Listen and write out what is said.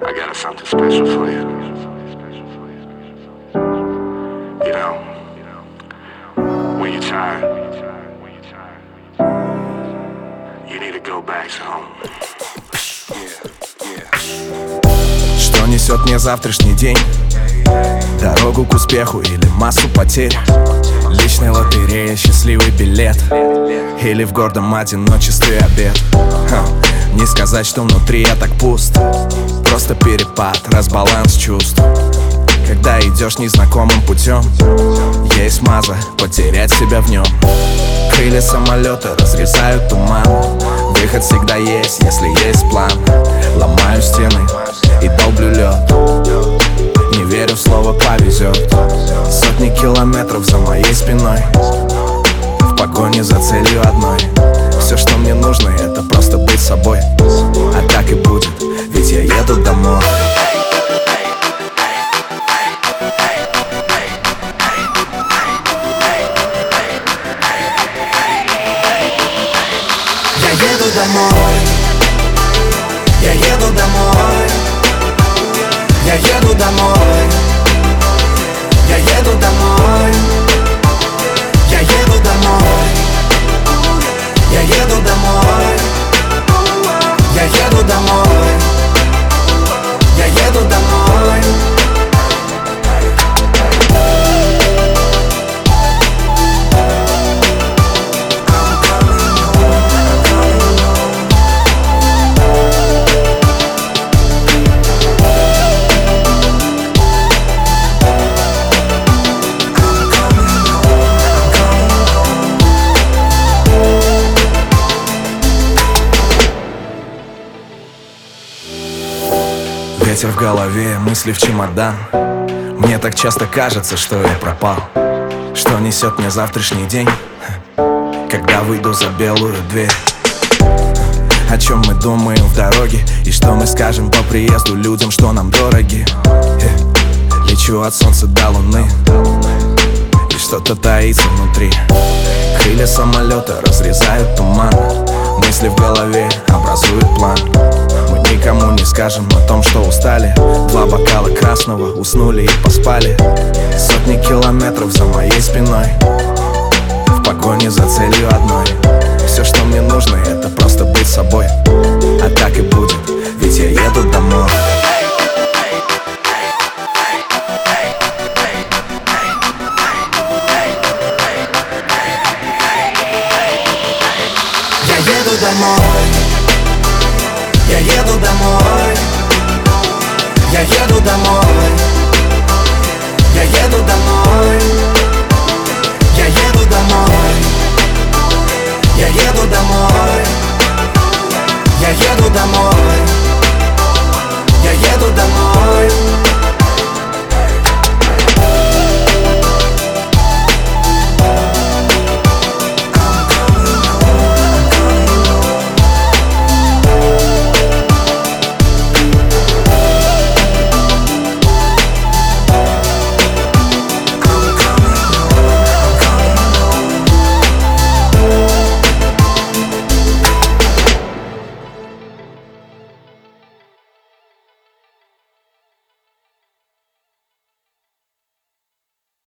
got something special for you. You know, when you're tired, you need to go back home. Что несет мне завтрашний день? Дорогу к успеху или массу потерь? Личная лотерея, счастливый билет Или в гордом одиночестве обед Ха, Не сказать, что внутри я так пуст Просто перепад, разбаланс чувств. Когда идешь незнакомым путем Есть маза, потерять себя в нем. Крылья самолета разрезают туман. Выход всегда есть, если есть план. Ломаю стены и долблю лед. Не верю в слово повезет Сотни километров за моей спиной. В погоне за целью одной. Все, что мне нужно, это просто быть собой. А так и будет, я еду домой. Я еду домой. Я еду домой. Я еду домой. Я еду домой Ветер в голове, мысли в чемодан. Мне так часто кажется, что я пропал. Что несет мне завтрашний день Когда выйду за белую дверь. О чем мы думаем в дороге И что мы скажем по приезду людям, что нам дороги. Э, Лечу от солнца до луны И что-то таится внутри. Крылья самолета разрезают туман Мысли в голове образуют план скажем о том, что устали. Два бокала красного, уснули и поспали. Сотни километров за моей спиной. В погоне за целью одной. Все, что мне нужно, это просто быть собой. А так и будет, ведь я еду домой. Я еду домой. Я еду домой. Я еду домой. Я еду домой.